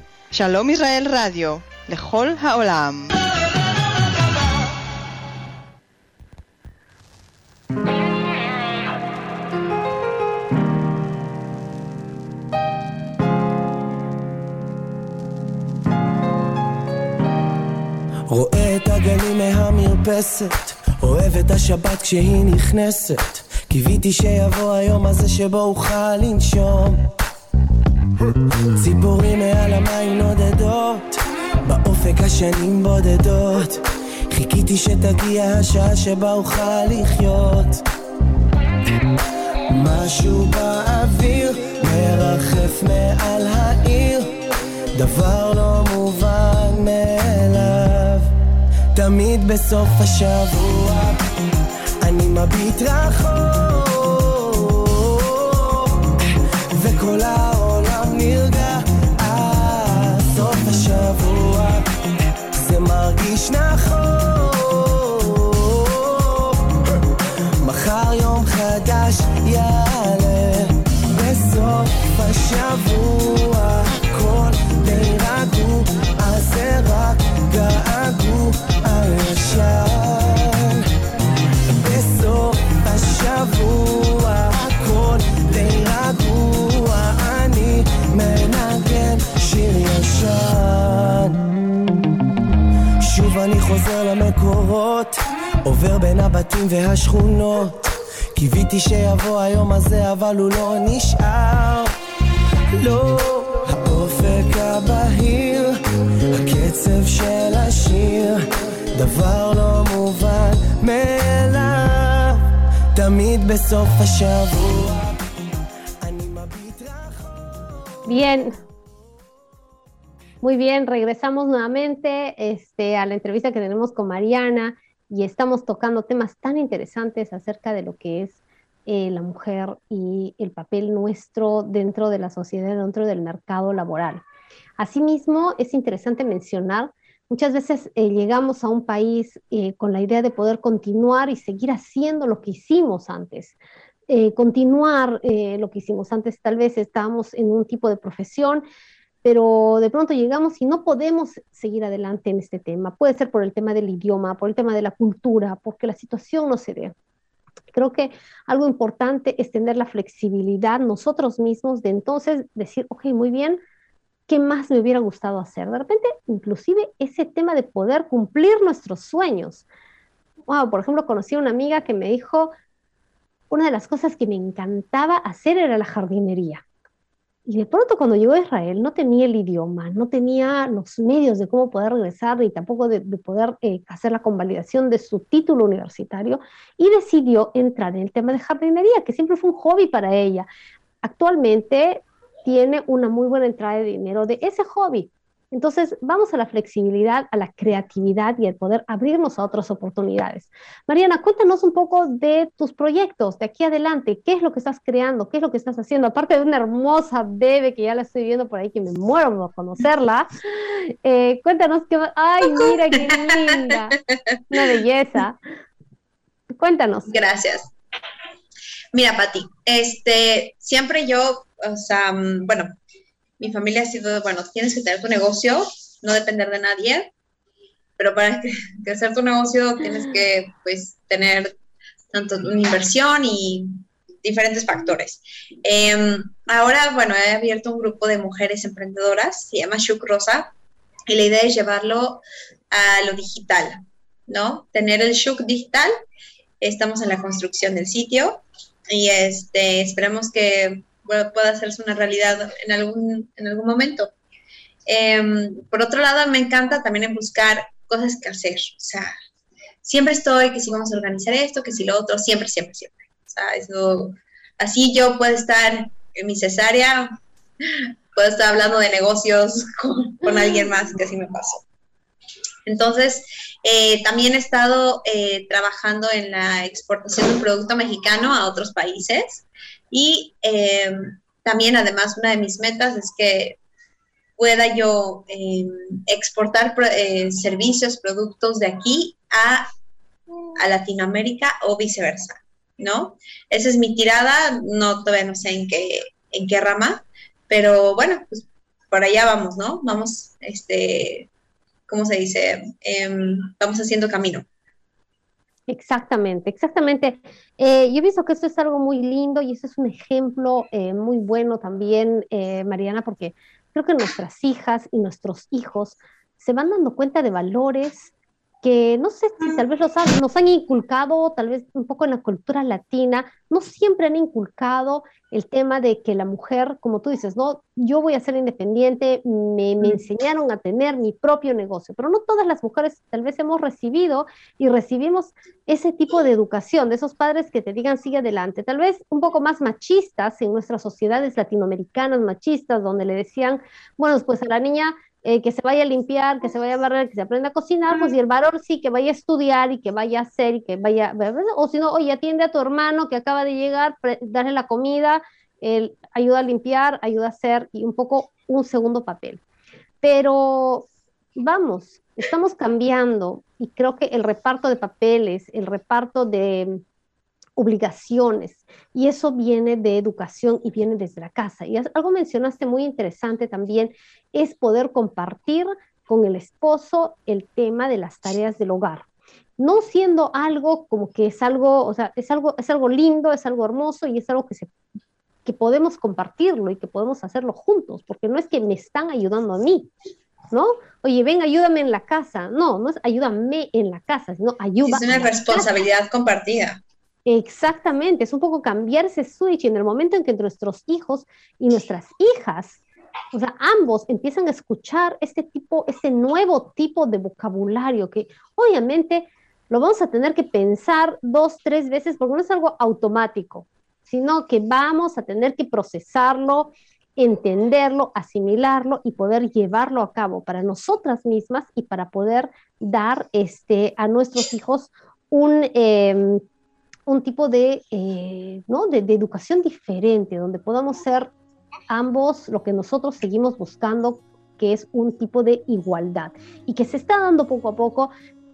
לשלום ישראל רדיו, לכל העולם. רואה את הגלים מהמרפסת, אוהב את השבת כשהיא נכנסת. קיוויתי שיבוא היום הזה שבו אוכל לנשום. ציפורים מעל המים נודדות, באופק השנים בודדות. חיכיתי שתגיע השעה שבה אוכל לחיות. משהו באוויר מרחף מעל העיר, דבר לא מובן מאליו. תמיד בסוף השבוע אני מביט רחוק, וכל העולם נרגע. אה, סוף השבוע זה מרגיש נכון. מחר יום חדש יעלה, בסוף השבוע אני חוזר למקורות, עובר בין הבתים והשכונות. קיוויתי שיבוא היום הזה, אבל הוא לא נשאר. לא, האופק הבהיר, הקצב של השיר, דבר לא מובן מאליו, תמיד בסוף השבוע. Bien. Muy bien, regresamos nuevamente este, a la entrevista que tenemos con Mariana y estamos tocando temas tan interesantes acerca de lo que es eh, la mujer y el papel nuestro dentro de la sociedad, dentro del mercado laboral. Asimismo, es interesante mencionar, muchas veces eh, llegamos a un país eh, con la idea de poder continuar y seguir haciendo lo que hicimos antes. Continuar lo que hicimos antes, tal vez estábamos en un tipo de profesión, pero de pronto llegamos y no podemos seguir adelante en este tema. Puede ser por el tema del idioma, por el tema de la cultura, porque la situación no se dé. Creo que algo importante es tener la flexibilidad nosotros mismos de entonces decir, ok, muy bien, ¿qué más me hubiera gustado hacer? De repente, inclusive ese tema de poder cumplir nuestros sueños. Wow, por ejemplo, conocí a una amiga que me dijo, una de las cosas que me encantaba hacer era la jardinería. Y de pronto cuando llegó a Israel no tenía el idioma, no tenía los medios de cómo poder regresar y tampoco de, de poder eh, hacer la convalidación de su título universitario y decidió entrar en el tema de jardinería, que siempre fue un hobby para ella. Actualmente tiene una muy buena entrada de dinero de ese hobby. Entonces, vamos a la flexibilidad, a la creatividad y al poder abrirnos a otras oportunidades. Mariana, cuéntanos un poco de tus proyectos de aquí adelante. ¿Qué es lo que estás creando? ¿Qué es lo que estás haciendo? Aparte de una hermosa bebé que ya la estoy viendo por ahí, que me muero por conocerla. Eh, cuéntanos qué... ¡Ay, mira qué linda! Una belleza. Cuéntanos. Gracias. Mira, Pati, este, siempre yo, o sea, mm, bueno, mi familia ha sido, bueno, tienes que tener tu negocio, no depender de nadie, pero para crecer tu negocio tienes que, pues, tener tanto una inversión y diferentes factores. Em, ahora, bueno, he abierto un grupo de mujeres emprendedoras, se llama Shuk Rosa, y la idea es llevarlo a lo digital, ¿no? Tener el Shuk digital, estamos en la construcción del sitio y este, esperemos que pueda pueda hacerse una realidad en algún, en algún momento. Em, por otro lado, me encanta también en buscar cosas que hacer, o sea, siempre estoy que si vamos a organizar esto, que si lo otro, siempre, siempre, siempre. O sea, eso, así yo puedo estar en mi cesárea, puedo estar hablando de negocios con, con alguien más, que así me pasó. Entonces, eh, también he estado eh, trabajando en la exportación de un producto mexicano a otros países y eh, también, además, una de mis metas es que pueda yo eh, exportar eh, servicios, productos de aquí a, a Latinoamérica o viceversa, ¿no? Esa es mi tirada, no todavía no sé en qué, en qué rama, pero bueno, pues por allá vamos, ¿no? Vamos, este, ¿cómo se dice? Em, vamos haciendo camino. Exactamente, exactamente. Eh, yo visto que esto es algo muy lindo y este es un ejemplo eh, muy bueno también, eh, Mariana, porque creo que nuestras hijas y nuestros hijos se van dando cuenta de valores que no sé si tal vez los han- nos han inculcado, tal vez un poco en la cultura latina, no siempre han inculcado el tema de que la mujer, como tú dices, no, yo voy a ser independiente, me, me enseñaron a tener mi propio negocio, pero no todas las mujeres tal vez hemos recibido y recibimos ese tipo de educación, de esos padres que te digan sigue adelante, tal vez un poco más machistas en nuestras sociedades latinoamericanas, machistas, donde le decían, bueno, pues a la niña eh, que se vaya a limpiar, que se vaya a barrer, que se aprenda a cocinar, pues y el varón sí, que vaya a estudiar y que vaya a hacer y que vaya, o si no, oye, atiende a tu hermano que acaba de llegar, darle la comida, él ayuda a limpiar, ayuda a hacer y un poco un segundo papel. Pero vamos, estamos cambiando y creo que el reparto de papeles, el reparto de obligaciones, y eso viene de educación y viene desde la casa. Y algo mencionaste muy interesante también, es poder compartir con el esposo el tema de las tareas del hogar. No siendo algo como que es algo, o sea, es algo, es algo lindo, es algo hermoso y es algo que se que podemos compartirlo y que podemos hacerlo juntos, porque no es que me están ayudando a mí, ¿no? Oye, ven, ayúdame en la casa. No, no es ayúdame en la casa, sino ayuda. Es una responsabilidad compartida. Exactamente, es un poco cambiar ese switch en el momento en que nuestros hijos y nuestras hijas, o sea, ambos empiezan a escuchar este tipo, este nuevo tipo de vocabulario que obviamente lo vamos a tener que pensar dos, tres veces porque no es algo automático, sino que vamos a tener que procesarlo, entenderlo, asimilarlo y poder llevarlo a cabo para nosotras mismas y para poder dar este, a nuestros hijos un... em, un tipo de, eh, ¿no? de, educación diferente, donde podamos ser ambos lo que nosotros seguimos buscando, que es un tipo de igualdad, y que se está dando poco a poco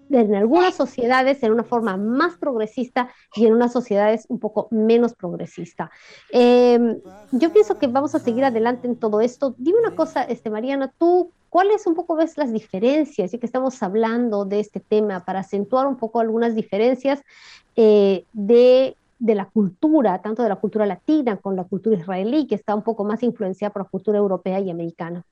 en algunas sociedades en una forma más progresista y en unas sociedades un poco menos progresista. Eh, yo pienso que vamos a seguir adelante en todo esto. Dime una cosa, este, Mariana, tú, ¿cuáles un poco ves las diferencias, ya que estamos hablando de este tema, para acentuar un poco algunas diferencias eh, de, de la cultura, tanto de la cultura latina con la cultura israelí, que está un poco más influenciada por la cultura europea y americana?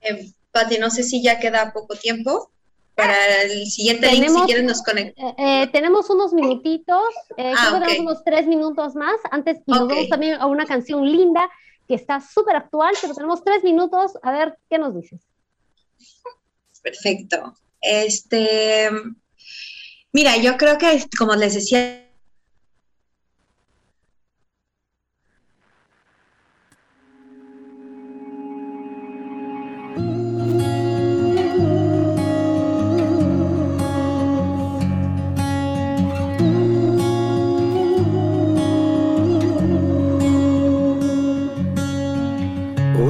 Eh, Pati, no sé si ya queda poco tiempo para el siguiente link, si Tenemos- quieres nos conectamos. Eh, eh, tenemos unos minutitos, eh, Ah, creo que ok. tenemos unos tres minutos más antes y nos Ok. vamos también a una canción linda que está súper actual, pero tenemos tres minutos. A ver, ¿qué nos dices? Perfecto. Este, mira, yo creo que, como les decía,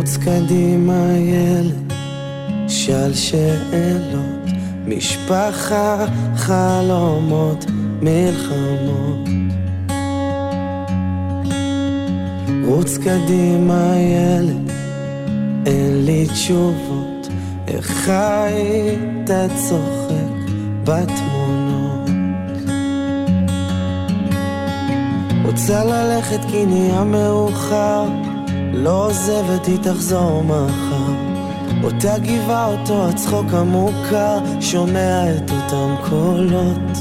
רוץ קדימה ילד, שאל שאלות, משפחה, חלומות, מלחמות. רוץ קדימה ילד, אין לי תשובות, איך היית צוחק בתמונות. רוצה ללכת כי נהיה מאוחר, לא עוזבת היא תחזור מחר. אותה גבעה, אותו הצחוק המוכר, שומע את אותם קולות.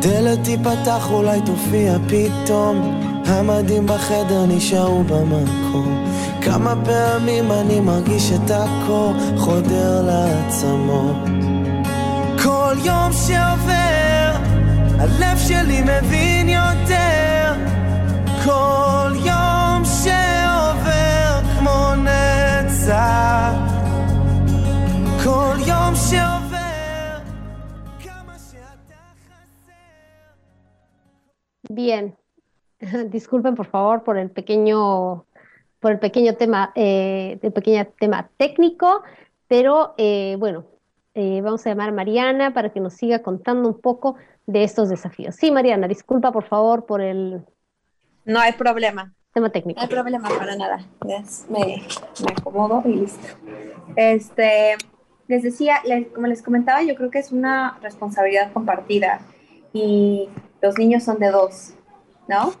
דלת תיפתח, אולי תופיע פתאום, המדים בחדר נשארו במקום. כמה פעמים אני מרגיש את הקור חודר לעצמות. כל יום שעובר, הלב שלי מבין יותר. כל יום Bien, disculpen por favor por el pequeño, por el pequeño tema, eh, el pequeño tema técnico, pero eh, bueno, eh, vamos a llamar a Mariana para que nos siga contando un poco de estos desafíos. Sí, Mariana, disculpa por favor por el No hay problema. tema técnico. No hay problema para nada. Me, me acomodo y listo. Este, les decía, como les comentaba, yo creo que es una responsabilidad compartida y los niños son de dos, ¿no?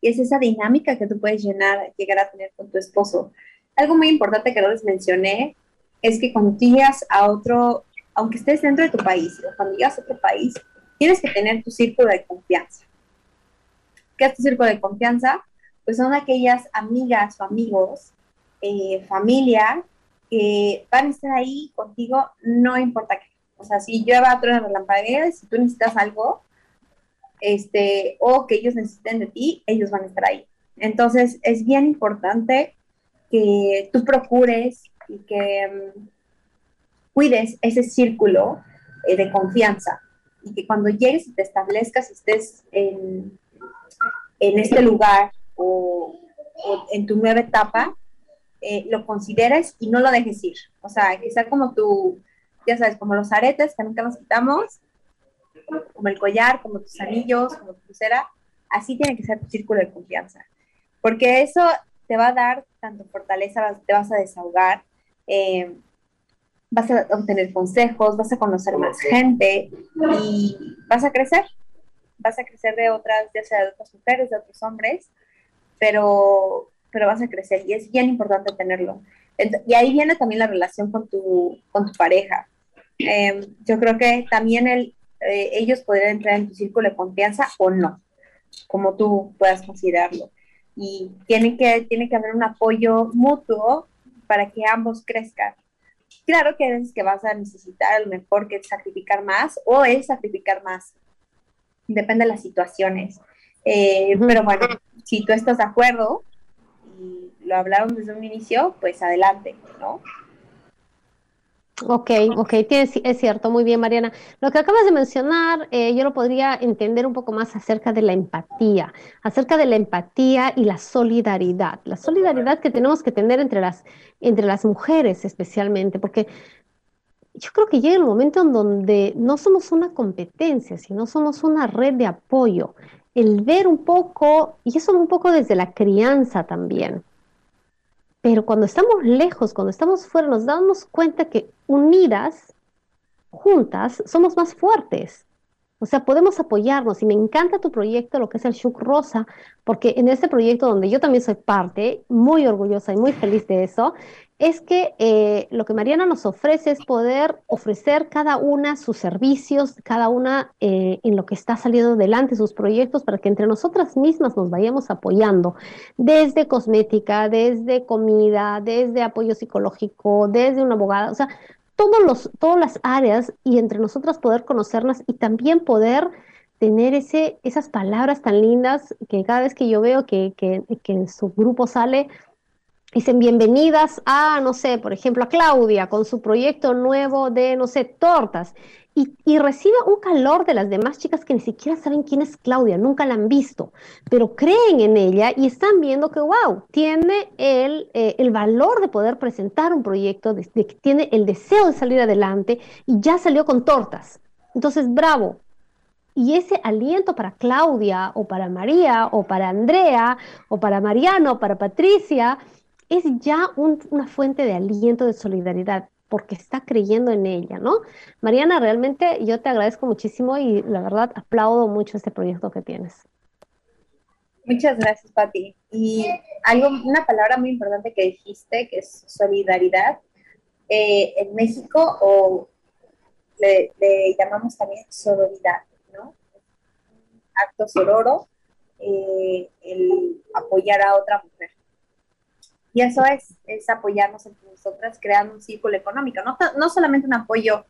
Y es esa dinámica que tú puedes llenar, llegar a tener con tu esposo. Algo muy importante que no les mencioné es que cuando llegas a otro, aunque estés dentro de tu país, o cuando llegas a otro país, tienes que tener tu círculo de confianza. ¿Qué es tu círculo de confianza? Pues son aquellas amigas o amigos, eh, familia, que van a estar ahí contigo, no importa qué. O sea, si llueva, truena, relampaguea, si tú necesitas algo, este, o que ellos necesiten de ti, ellos van a estar ahí. Entonces, es bien importante que tú procures y que mm, cuides ese círculo eh, de confianza y que cuando llegues y te establezcas, estés en, en este lugar o en tu nueva etapa, eh, lo consideres y no lo dejes ir. O sea, que sea como tu, ya sabes, como los aretes que nunca nos quitamos, como el collar, como tus anillos, como tu pulsera, así tiene que ser tu círculo de confianza. Porque eso te va a dar tanto fortaleza, te vas a desahogar, eh, vas a obtener consejos, vas a conocer más gente y vas a crecer. Vas a crecer de otras, ya sea de otras mujeres, de otros hombres, pero, pero vas a crecer y es bien importante tenerlo. Y ahí viene también la relación con tu, con tu pareja. Eh, yo creo que también el, eh, ellos podrían entrar en tu círculo de confianza o no, como tú puedas considerarlo. Y tiene que, tiene que haber un apoyo mutuo para que ambos crezcan. Claro que hay veces que vas a necesitar a lo mejor que sacrificar más o es sacrificar más. Depende de las situaciones. Eh, Pero bueno, si tú estás de acuerdo lo hablaron desde un inicio, pues adelante, ¿no? Ok, ok, es cierto, muy bien, Mariana. Lo que acabas de mencionar, eh, yo lo podría entender un poco más acerca de la empatía, acerca de la empatía y la solidaridad, la solidaridad que tenemos que tener entre las, entre las mujeres especialmente, porque yo creo que llega el momento en donde no somos una competencia, sino somos una red de apoyo. El ver un poco, y eso un poco desde la crianza también. Pero cuando estamos lejos, cuando estamos fuera, nos damos cuenta que unidas, juntas, somos más fuertes. O sea, podemos apoyarnos y me encanta tu proyecto, lo que es el Shuk Rosa, porque en este proyecto donde yo también soy parte, muy orgullosa y muy feliz de eso, es que eh, lo que Mariana nos ofrece es poder ofrecer cada una sus servicios, cada una eh, en lo que está saliendo adelante, sus proyectos, para que entre nosotras mismas nos vayamos apoyando, desde cosmética, desde comida, desde apoyo psicológico, desde una abogada, o sea, todos los, todas las áreas y entre nosotras poder conocerlas y también poder tener ese, esas palabras tan lindas que cada vez que yo veo que, que, que en su grupo sale, dicen bienvenidas a, no sé, por ejemplo, a Claudia con su proyecto nuevo de, no sé, tortas. y, y recibe un calor de las demás chicas que ni siquiera saben quién es Claudia, nunca la han visto, pero creen en ella y están viendo que, wow, tiene el, eh, el valor de poder presentar un proyecto, de, de que tiene el deseo de salir adelante y ya salió con tortas. Entonces, bravo, y ese aliento para Claudia o para María o para Andrea o para Mariano o para Patricia es ya un- una fuente de aliento, de solidaridad, porque está creyendo en ella, ¿no? Mariana, realmente yo te agradezco muchísimo y la verdad aplaudo mucho este proyecto que tienes. Muchas gracias, Pati. Y algo, una palabra muy importante que dijiste, que es solidaridad. Eh, en México o le, le llamamos también sororidad, ¿no? Acto sororo, eh, el apoyar a otra mujer. Y eso es, es apoyarnos entre nosotras, creando un círculo económico, no, no solamente un apoyo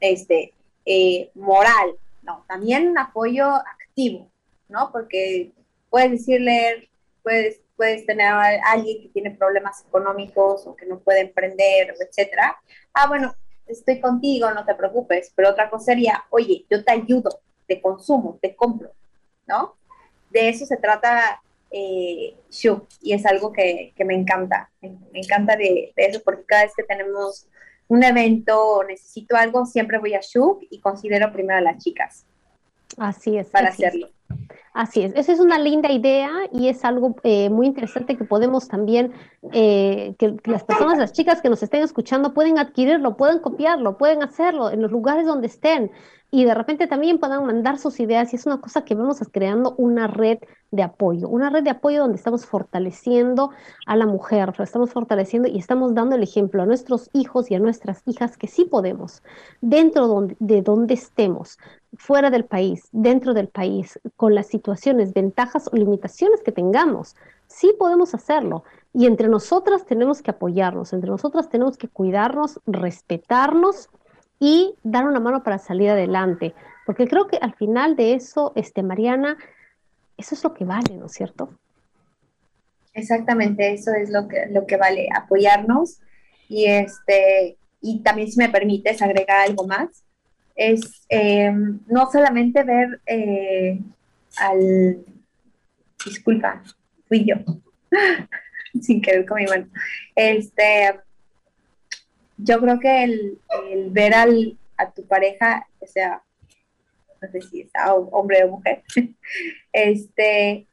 este, eh, moral, no, también un apoyo activo, ¿no? Porque puedes decirle, puedes, puedes tener a alguien que tiene problemas económicos o que no puede emprender, etcétera. Ah, bueno, estoy contigo, no te preocupes, pero otra cosa sería, oye, yo te ayudo, te consumo, te compro, ¿no? De eso se trata eh, Shu, y es algo que, que me encanta, me, encanta de, de eso, porque cada vez que tenemos un evento o necesito algo, siempre voy a Shu y considero primero a las chicas Así es. para así es. hacerlo. Así es, esa es una linda idea y es algo eh, muy interesante que podemos también, eh, que, que las personas, las chicas que nos estén escuchando pueden adquirirlo, pueden copiarlo, pueden hacerlo en los lugares donde estén y de repente también puedan mandar sus ideas y es una cosa que vamos creando una red de apoyo, una red de apoyo donde estamos fortaleciendo a la mujer, lo estamos fortaleciendo y estamos dando el ejemplo a nuestros hijos y a nuestras hijas que sí podemos, dentro de donde estemos, fuera del país, dentro del país, con las situaciones, ventajas o limitaciones que tengamos, sí podemos hacerlo. Y entre nosotras tenemos que apoyarnos, entre nosotras tenemos que cuidarnos, respetarnos y dar una mano para salir adelante. Porque creo que al final de eso, este, Mariana, eso es lo que vale, ¿no es cierto? Exactamente, eso es lo que, lo que vale, apoyarnos y este y también si me permites agregar algo más, es eh, no solamente ver eh, al disculpa, fui yo, sin querer con mi mano. Este yo creo que el, ver al, a tu pareja, o sea, no sé si es hombre o mujer, este,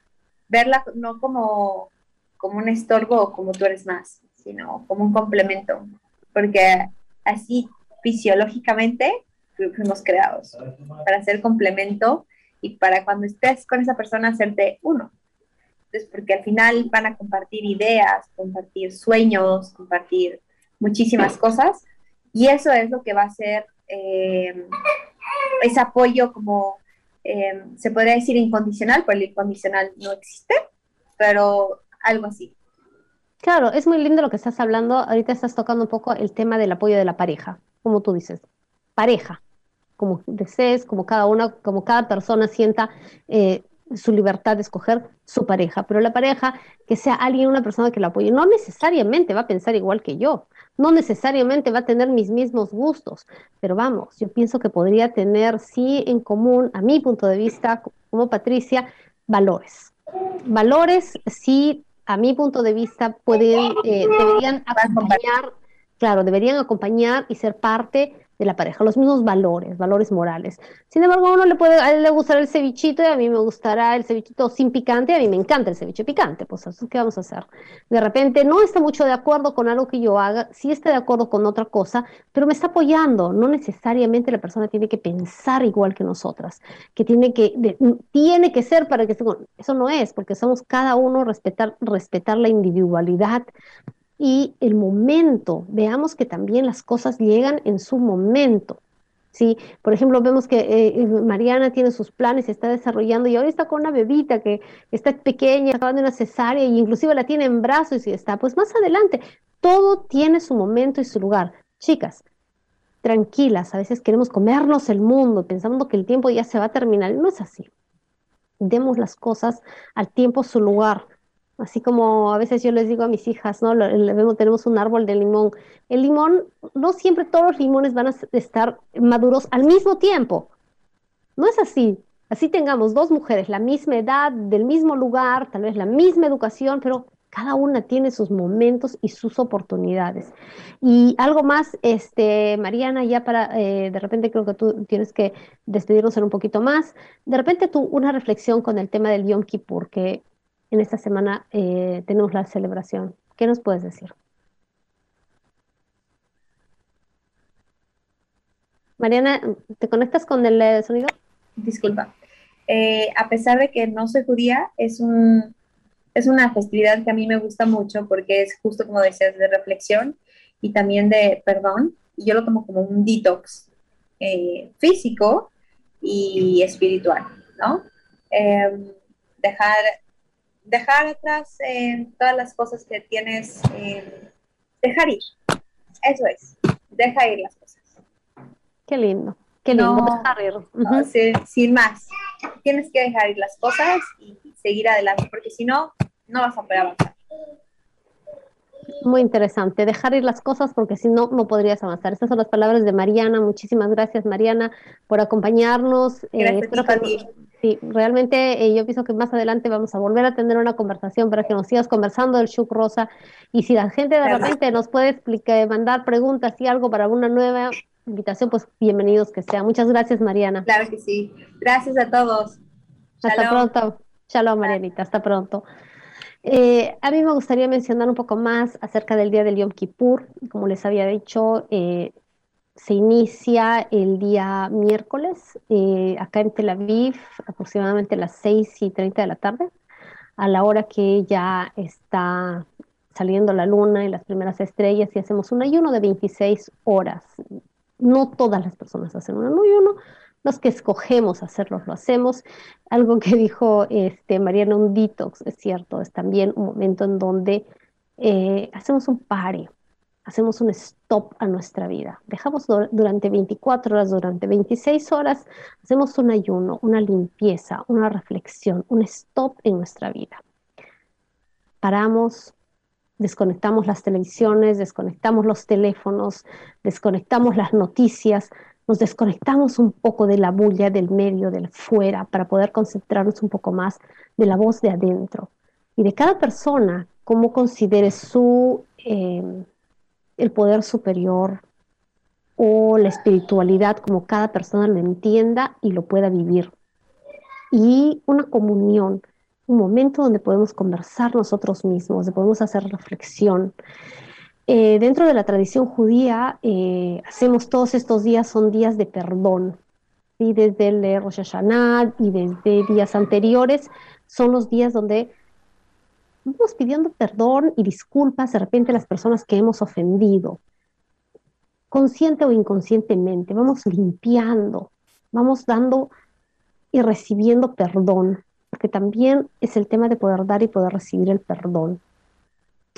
verla no como, como un estorbo o como tú eres más, sino como un complemento, porque así fisiológicamente fu- fuimos creados para ser complemento y para cuando estés con esa persona hacerte uno. Entonces, porque al final van a compartir ideas, compartir sueños, compartir muchísimas cosas y eso es lo que va a ser eh, ese apoyo como eh, se podría decir incondicional, pero el incondicional no existe, pero algo así. Claro, es muy lindo lo que estás hablando. Ahorita estás tocando un poco el tema del apoyo de la pareja, como tú dices, pareja, como desees, como cada una, como cada persona sienta eh, su libertad de escoger su pareja, pero la pareja que sea alguien, una persona que la apoye, no necesariamente va a pensar igual que yo, no necesariamente va a tener mis mismos gustos, pero vamos, yo pienso que podría tener sí en común, a mi punto de vista, como Patricia, valores. Valores sí, a mi punto de vista, pueden, eh, deberían acompañar, claro, deberían acompañar y ser parte de la pareja, los mismos valores, valores morales. Sin embargo, a uno le puede, a él le gustará el cevichito y a mí me gustará el cevichito sin picante, y a mí me encanta el ceviche picante, pues eso, ¿qué vamos a hacer? De repente no está mucho de acuerdo con algo que yo haga, sí está de acuerdo con otra cosa, pero me está apoyando. No necesariamente la persona tiene que pensar igual que nosotras, que tiene que, tiene que ser para que eso no es, porque somos cada uno respetar, respetar la individualidad y el momento. Veamos que también las cosas llegan en su momento. ¿sí? Por ejemplo, vemos que eh, Mariana tiene sus planes, se está desarrollando y ahora está con una bebita que está pequeña, acabando una cesárea y inclusive la tiene en brazos y está, pues más adelante. Todo tiene su momento y su lugar. Chicas, tranquilas, a veces queremos comernos el mundo pensando que el tiempo ya se va a terminar. No es así. Demos las cosas al tiempo su lugar. Así como a veces yo les digo a mis hijas, ¿no? Tenemos un árbol de limón. El limón, no siempre todos los limones van a estar maduros al mismo tiempo. No es así. Así tengamos dos mujeres, la misma edad, del mismo lugar, tal vez la misma educación, pero cada una tiene sus momentos y sus oportunidades. Y algo más, este, Mariana, ya para, eh, de repente creo que tú tienes que despedirnos en un poquito más. De repente tú, una reflexión con el tema del Yom Kippur, que en esta semana eh, tenemos la celebración. ¿Qué nos puedes decir? Mariana, ¿te conectas con el eh, sonido? Disculpa. Eh, a pesar de que no soy judía, es un, es una festividad que a mí me gusta mucho porque es justo como decías, de reflexión y también de perdón. Yo lo tomo como un detox físico y espiritual, ¿no? Eh, dejar, dejar atrás eh, todas las cosas que tienes, eh, dejar ir. Eso es, deja ir las cosas. Qué lindo, qué lindo. No, dejar ir. no, Ujú. sí, sin más. Tienes que dejar ir las cosas y seguir adelante, porque si no, no vas a poder avanzar. Muy interesante, dejar ir las cosas porque si no, no podrías avanzar. Estas son las palabras de Mariana. Muchísimas gracias, Mariana, por acompañarnos. Eh, Gracias, espero que, sí, realmente eh, yo pienso que más adelante vamos a volver a tener una conversación para que nos sigas conversando del Shuk Rosa. Y si la gente de repente nos puede explicar, mandar preguntas y algo para una nueva invitación, pues bienvenidos que sea. Muchas gracias, Mariana. Claro que sí. Gracias a todos. Hasta Shalom. pronto. Shalom, Marianita. Hasta pronto. Eh, a mí me gustaría mencionar un poco más acerca del día del Yom Kippur. Como les había dicho, eh, se inicia el día miércoles eh, acá en Tel Aviv, aproximadamente a las 6 y 30 de la tarde, a la hora que ya está saliendo la luna y las primeras estrellas y hacemos un ayuno de 26 horas. No todas las personas hacen un ayuno, los que escogemos hacerlo lo hacemos. Algo que dijo este, Mariana, un detox, es cierto, es también un momento en donde eh, hacemos un pare, hacemos un stop a nuestra vida. Dejamos dur- durante 24 horas, durante 26 horas, hacemos un ayuno, una limpieza, una reflexión, un stop en nuestra vida. Paramos, desconectamos las televisiones, desconectamos los teléfonos, desconectamos las noticias, nos desconectamos un poco de la bulla del medio, del fuera, para poder concentrarnos un poco más de la voz de adentro. Y de cada persona, cómo considere su, eh, el poder superior o la espiritualidad, como cada persona lo entienda y lo pueda vivir. Y una comunión, un momento donde podemos conversar nosotros mismos, donde podemos hacer reflexión. Eh, dentro de la tradición judía, eh, hacemos todos estos días, son días de perdón. ¿sí? Desde el Rosh Hashanah y desde días anteriores, son los días donde vamos pidiendo perdón y disculpas de repente a las personas que hemos ofendido, consciente o inconscientemente, vamos limpiando, vamos dando y recibiendo perdón, porque también es el tema de poder dar y poder recibir el perdón.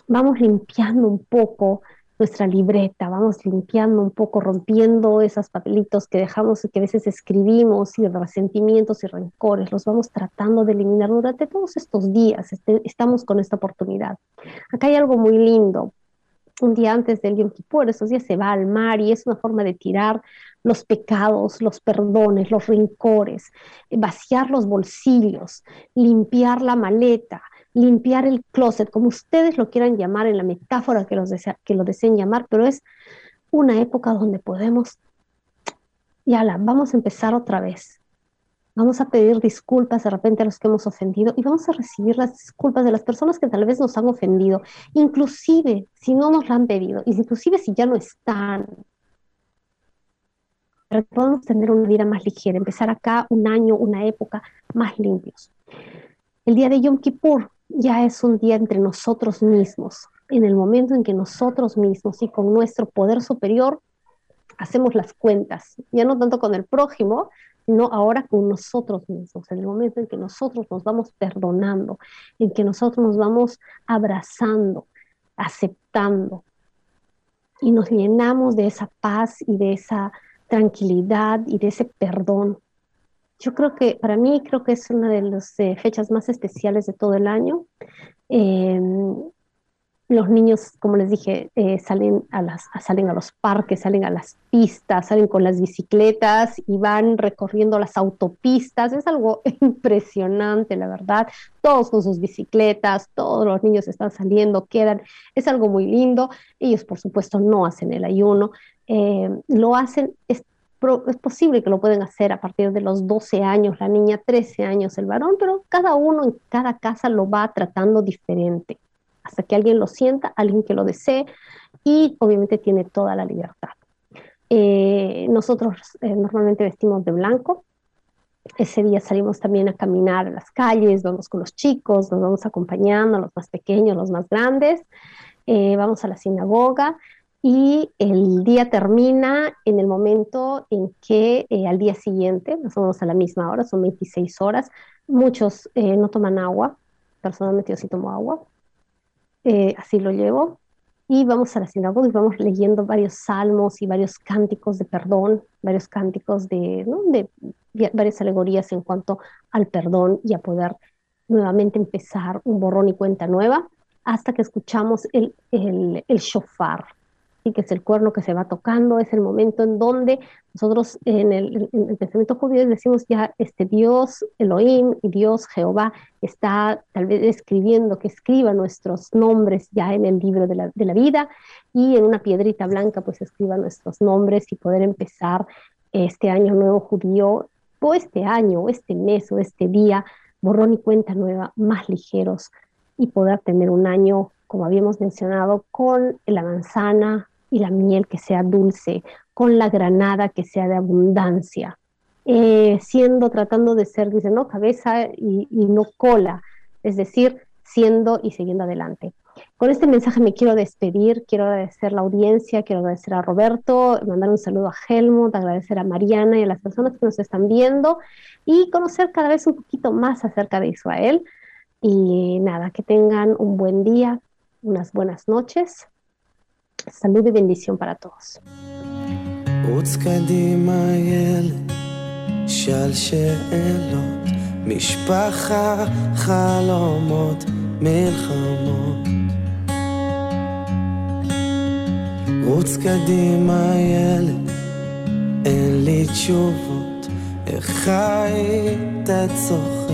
Vamos limpiando un poco nuestra libreta, vamos limpiando un poco, rompiendo esos papelitos que dejamos, que a veces escribimos y resentimientos y rencores, los vamos tratando de eliminar durante todos estos días, este, estamos con esta oportunidad. Acá hay algo muy lindo. Un día antes del Yom Kippur, esos días se va al mar y es una forma de tirar los pecados, los perdones, los rencores, vaciar los bolsillos, limpiar la maleta, limpiar el closet, como ustedes lo quieran llamar en la metáfora que, los desea, que lo deseen llamar, pero es una época donde podemos, ya la, vamos a empezar otra vez. Vamos a pedir disculpas de repente a los que hemos ofendido y vamos a recibir las disculpas de las personas que tal vez nos han ofendido, inclusive si no nos la han pedido, inclusive si ya no están, para que podamos tener una vida más ligera, empezar acá un año, una época más limpios. El día de Yom Kippur ya es un día entre nosotros mismos, en el momento en que nosotros mismos y con nuestro poder superior hacemos las cuentas, ya no tanto con el prójimo, sino ahora con nosotros mismos, en el momento en que nosotros nos vamos perdonando, en que nosotros nos vamos abrazando, aceptando y nos llenamos de esa paz y de esa tranquilidad y de ese perdón. Yo creo que para mí creo que es una de las eh, fechas más especiales de todo el año. Eh, los niños, como les dije, eh, salen, a las, salen a los parques, salen a las pistas, salen con las bicicletas y van recorriendo las autopistas. Es algo impresionante, la verdad. Todos con sus bicicletas, todos los niños están saliendo, quedan. Es algo muy lindo. Ellos, por supuesto, no hacen el ayuno. Eh, lo hacen, es, es posible que lo pueden hacer a partir de los 12 años, la niña 13 años, el varón, pero cada uno en cada casa lo va tratando diferente hasta que alguien lo sienta, alguien que lo desee y obviamente tiene toda la libertad. Eh, nosotros eh, normalmente vestimos de blanco. Ese día salimos también a caminar a las calles, vamos con los chicos, nos vamos acompañando, los más pequeños, los más grandes, eh, vamos a la sinagoga y el día termina en el momento en que eh, al día siguiente, nos vamos a la misma hora, son 26 horas, muchos eh, no toman agua, personalmente yo sí tomo agua, eh, así lo llevo. Y vamos a la sinagoga y vamos leyendo varios salmos y varios cánticos de perdón, varios cánticos de, ¿no? de varias alegorías en cuanto al perdón y a poder nuevamente empezar un borrón y cuenta nueva hasta que escuchamos el, el, el shofar, y que es el cuerno que se va tocando, es el momento en donde nosotros en el, en el pensamiento judío decimos ya este Dios Elohim y Dios Jehová está tal vez escribiendo, que escriba nuestros nombres ya en el libro de la, de la vida y en una piedrita blanca pues escriba nuestros nombres y poder empezar este año nuevo judío o este año o este mes o este día borrón y cuenta nueva más ligeros y poder tener un año como habíamos mencionado, con la manzana, y la miel que sea dulce, con la granada que sea de abundancia, eh, siendo, tratando de ser, dice, no cabeza y, y, no cola, es decir, siendo y siguiendo adelante. Con este mensaje me quiero despedir, quiero agradecer la audiencia, quiero agradecer a Roberto, mandar un saludo a Helmut, agradecer a Mariana y a las personas que nos están viendo y conocer cada vez un poquito más acerca de Israel. Y nada, que tengan un buen día, unas buenas noches Salud y bendición para todos. רוץ קדימה ילד, שאל שאלות, משפחה, חלומות, מלחמות. רוץ קדימה ילד, אין לי תשובות, איך היית צוחק?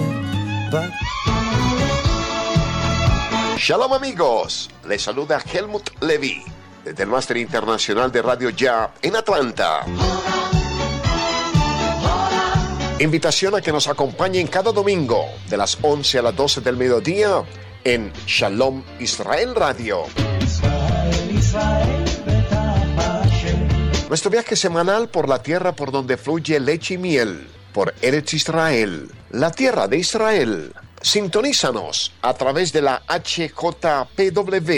Shalom amigos, les saluda Helmut Levy desde el Máster Internacional de Radio Ya en Atlanta. Invitación a que nos acompañen cada domingo de las 11 a las 12 del mediodía en Shalom Israel Radio. Nuestro viaje semanal por la tierra por donde fluye leche y miel, por Eretz Israel, la tierra de Israel. Sintonízanos a través de la HJPW,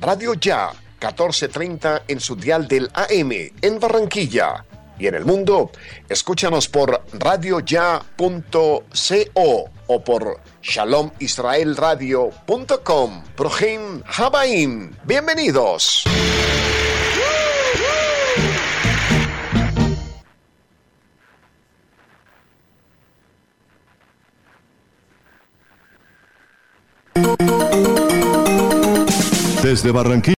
Radio Ya 1430 en su dial del AM en Barranquilla. Y en el mundo, escúchanos por radioya.co o por shalomisraelradio.com. Projim Habaim. Bienvenidos. Desde Barranquilla.